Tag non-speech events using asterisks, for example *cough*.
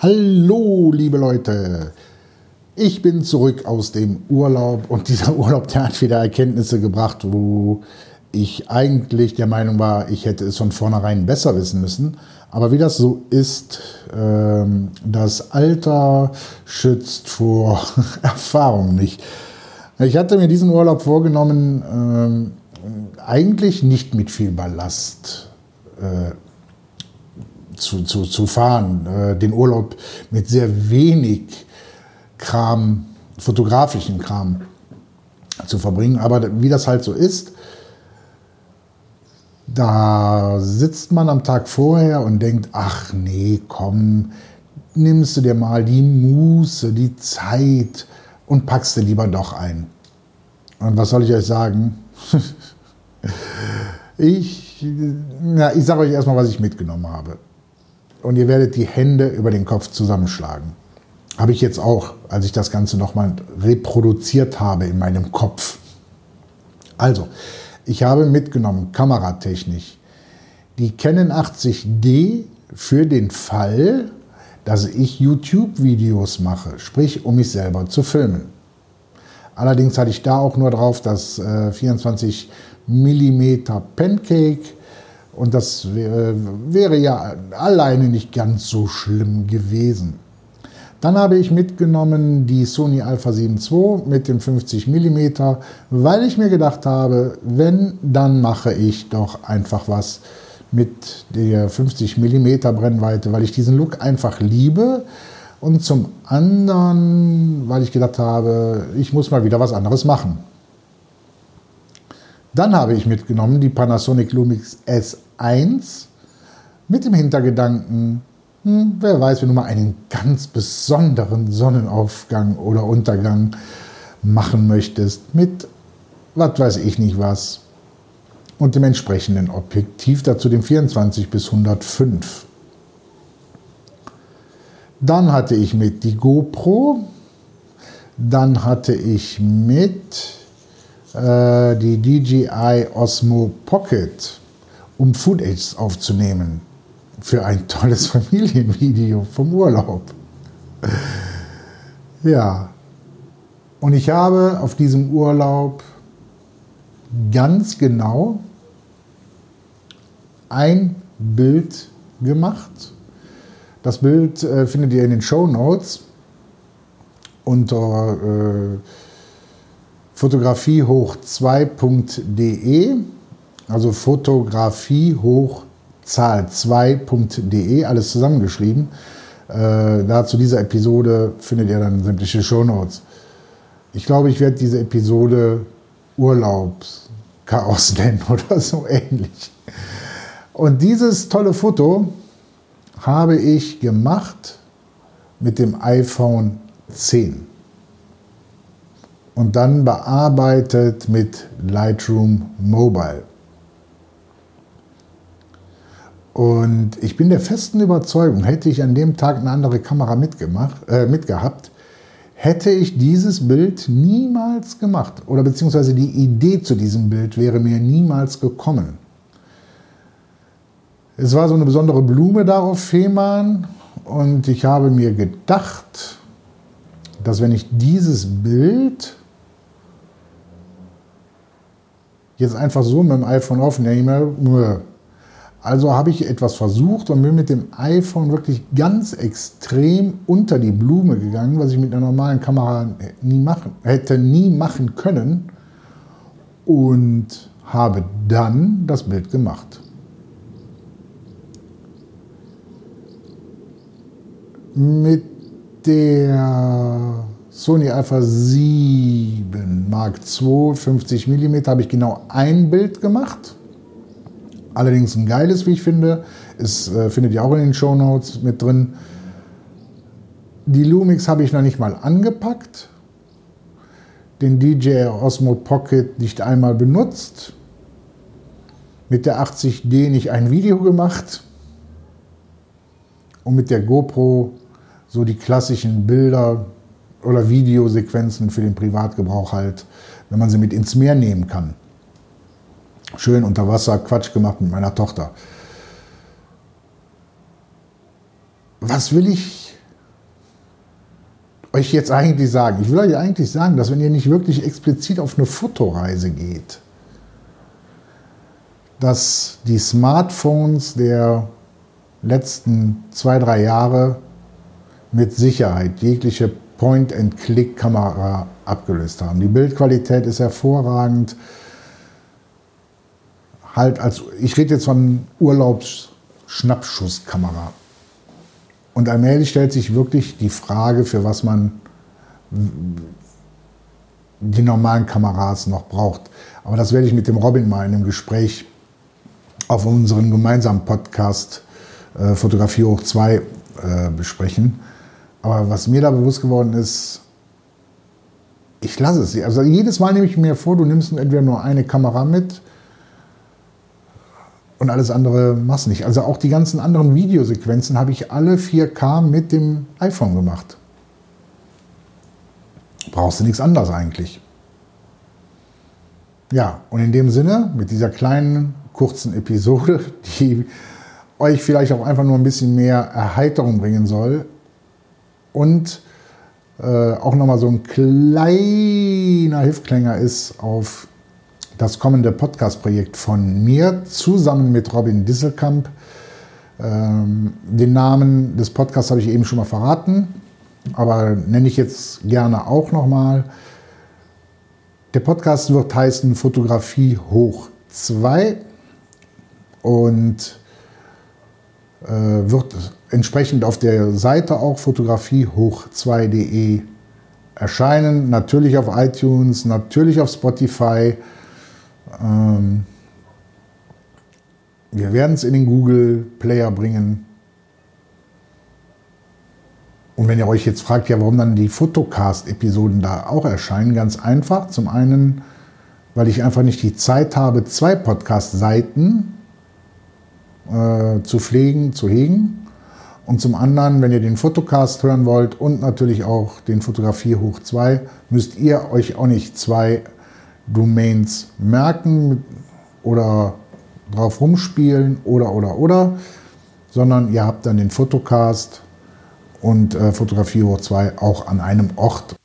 Hallo, liebe Leute. Ich bin zurück aus dem Urlaub und dieser *laughs* Urlaub, der hat wieder Erkenntnisse gebracht, wo ich eigentlich der Meinung war, ich hätte es von vornherein besser wissen müssen. Aber wie das so ist, ähm, das Alter schützt vor *laughs* Erfahrung nicht. Ich hatte mir diesen Urlaub vorgenommen, ähm, eigentlich nicht mit viel Ballast äh, zu, zu, zu fahren, äh, den Urlaub mit sehr wenig Kram, fotografischen Kram zu verbringen. Aber wie das halt so ist, da sitzt man am Tag vorher und denkt, ach nee, komm, nimmst du dir mal die Muße, die Zeit und packst du lieber doch ein. Und was soll ich euch sagen? *laughs* ich, ja, ich sage euch erstmal, was ich mitgenommen habe und ihr werdet die Hände über den Kopf zusammenschlagen. Habe ich jetzt auch, als ich das Ganze nochmal reproduziert habe in meinem Kopf. Also, ich habe mitgenommen kameratechnisch die Canon 80D für den Fall, dass ich YouTube-Videos mache, sprich um mich selber zu filmen. Allerdings hatte ich da auch nur drauf das äh, 24 mm Pancake und das wäre, ja alleine nicht ganz so schlimm gewesen. Dann habe ich mitgenommen die Sony Alpha 7 II mit dem 50 mm, weil ich mir gedacht habe, wenn, dann mache ich doch einfach was mit der 50 mm Brennweite, weil ich diesen Look einfach liebe. Und zum anderen, weil ich gedacht habe, ich muss mal wieder was anderes machen. Dann habe ich mitgenommen die Panasonic Lumix S1 mit dem Hintergedanken, hm, wer weiß, wenn du mal einen ganz besonderen Sonnenaufgang oder Untergang machen möchtest mit was weiß ich nicht was und dem entsprechenden Objektiv, dazu dem 24 bis 105. Dann hatte ich mit die GoPro, dann hatte ich mit äh, die DJI Osmo Pocket, um Footage aufzunehmen für ein tolles *laughs* Familienvideo vom Urlaub. Ja, und ich habe auf diesem Urlaub ganz genau ein Bild gemacht. Das Bild äh, findet ihr in den Show Notes unter äh, fotografiehoch2.de, also fotografie hoch Zahl 2.de, alles zusammengeschrieben. Äh, da zu dieser Episode findet ihr dann sämtliche Shownotes. Ich glaube, ich werde diese Episode Urlaubschaos *laughs* nennen oder so ähnlich. Und dieses tolle Foto habe ich gemacht mit dem iPhone 10 und dann bearbeitet mit Lightroom Mobile. Und ich bin der festen Überzeugung, hätte ich an dem Tag eine andere Kamera mitgemacht, äh, mitgehabt, hätte ich dieses Bild niemals gemacht. Oder beziehungsweise die Idee zu diesem Bild wäre mir niemals gekommen. Es war so eine besondere Blume da auf Fehmarn und ich habe mir gedacht, dass wenn ich dieses Bild jetzt einfach so mit dem iPhone aufnehme. Also habe ich etwas versucht und bin mit dem iPhone wirklich ganz extrem unter die Blume gegangen, was ich mit einer normalen Kamera nie machen, hätte nie machen können. Und habe dann das Bild gemacht. Mit der Sony Alpha 7 Mark II 50 mm habe ich genau ein Bild gemacht. Allerdings ein geiles, wie ich finde. Es äh, findet ihr auch in den Show Notes mit drin. Die Lumix habe ich noch nicht mal angepackt. Den DJI Osmo Pocket nicht einmal benutzt. Mit der 80D nicht ein Video gemacht. Und mit der GoPro so die klassischen Bilder oder Videosequenzen für den Privatgebrauch halt, wenn man sie mit ins Meer nehmen kann. Schön unter Wasser Quatsch gemacht mit meiner Tochter. Was will ich euch jetzt eigentlich sagen? Ich will euch eigentlich sagen, dass wenn ihr nicht wirklich explizit auf eine Fotoreise geht, dass die Smartphones der letzten zwei, drei Jahre mit Sicherheit jegliche Point-and-Click-Kamera abgelöst haben. Die Bildqualität ist hervorragend. Halt als, ich rede jetzt von Urlaubs-Schnappschusskamera. Und allmählich stellt sich wirklich die Frage, für was man die normalen Kameras noch braucht. Aber das werde ich mit dem Robin mal in einem Gespräch auf unserem gemeinsamen Podcast äh, Fotografie hoch 2 äh, besprechen. Aber was mir da bewusst geworden ist, ich lasse es. Also jedes Mal nehme ich mir vor, du nimmst entweder nur eine Kamera mit und alles andere machst nicht. Also auch die ganzen anderen Videosequenzen habe ich alle 4K mit dem iPhone gemacht. Brauchst du nichts anderes eigentlich. Ja, und in dem Sinne, mit dieser kleinen, kurzen Episode, *laughs* die euch vielleicht auch einfach nur ein bisschen mehr Erheiterung bringen soll und äh, auch nochmal so ein kleiner Hilfklänger ist auf das kommende Podcast-Projekt von mir zusammen mit Robin Disselkamp. Ähm, den Namen des Podcasts habe ich eben schon mal verraten, aber nenne ich jetzt gerne auch nochmal. Der Podcast wird heißen Fotografie hoch 2 und wird entsprechend auf der Seite auch fotografiehoch2.de erscheinen. Natürlich auf iTunes, natürlich auf Spotify. Ähm, wir werden es in den Google Player bringen. Und wenn ihr euch jetzt fragt, ja, warum dann die Fotocast-Episoden da auch erscheinen, ganz einfach. Zum einen, weil ich einfach nicht die Zeit habe, zwei Podcast-Seiten äh, zu pflegen, zu hegen. Und zum anderen, wenn ihr den Fotocast hören wollt und natürlich auch den Fotografie hoch 2, müsst ihr euch auch nicht zwei Domains merken oder drauf rumspielen oder oder oder, sondern ihr habt dann den Fotocast und äh, Fotografie hoch 2 auch an einem Ort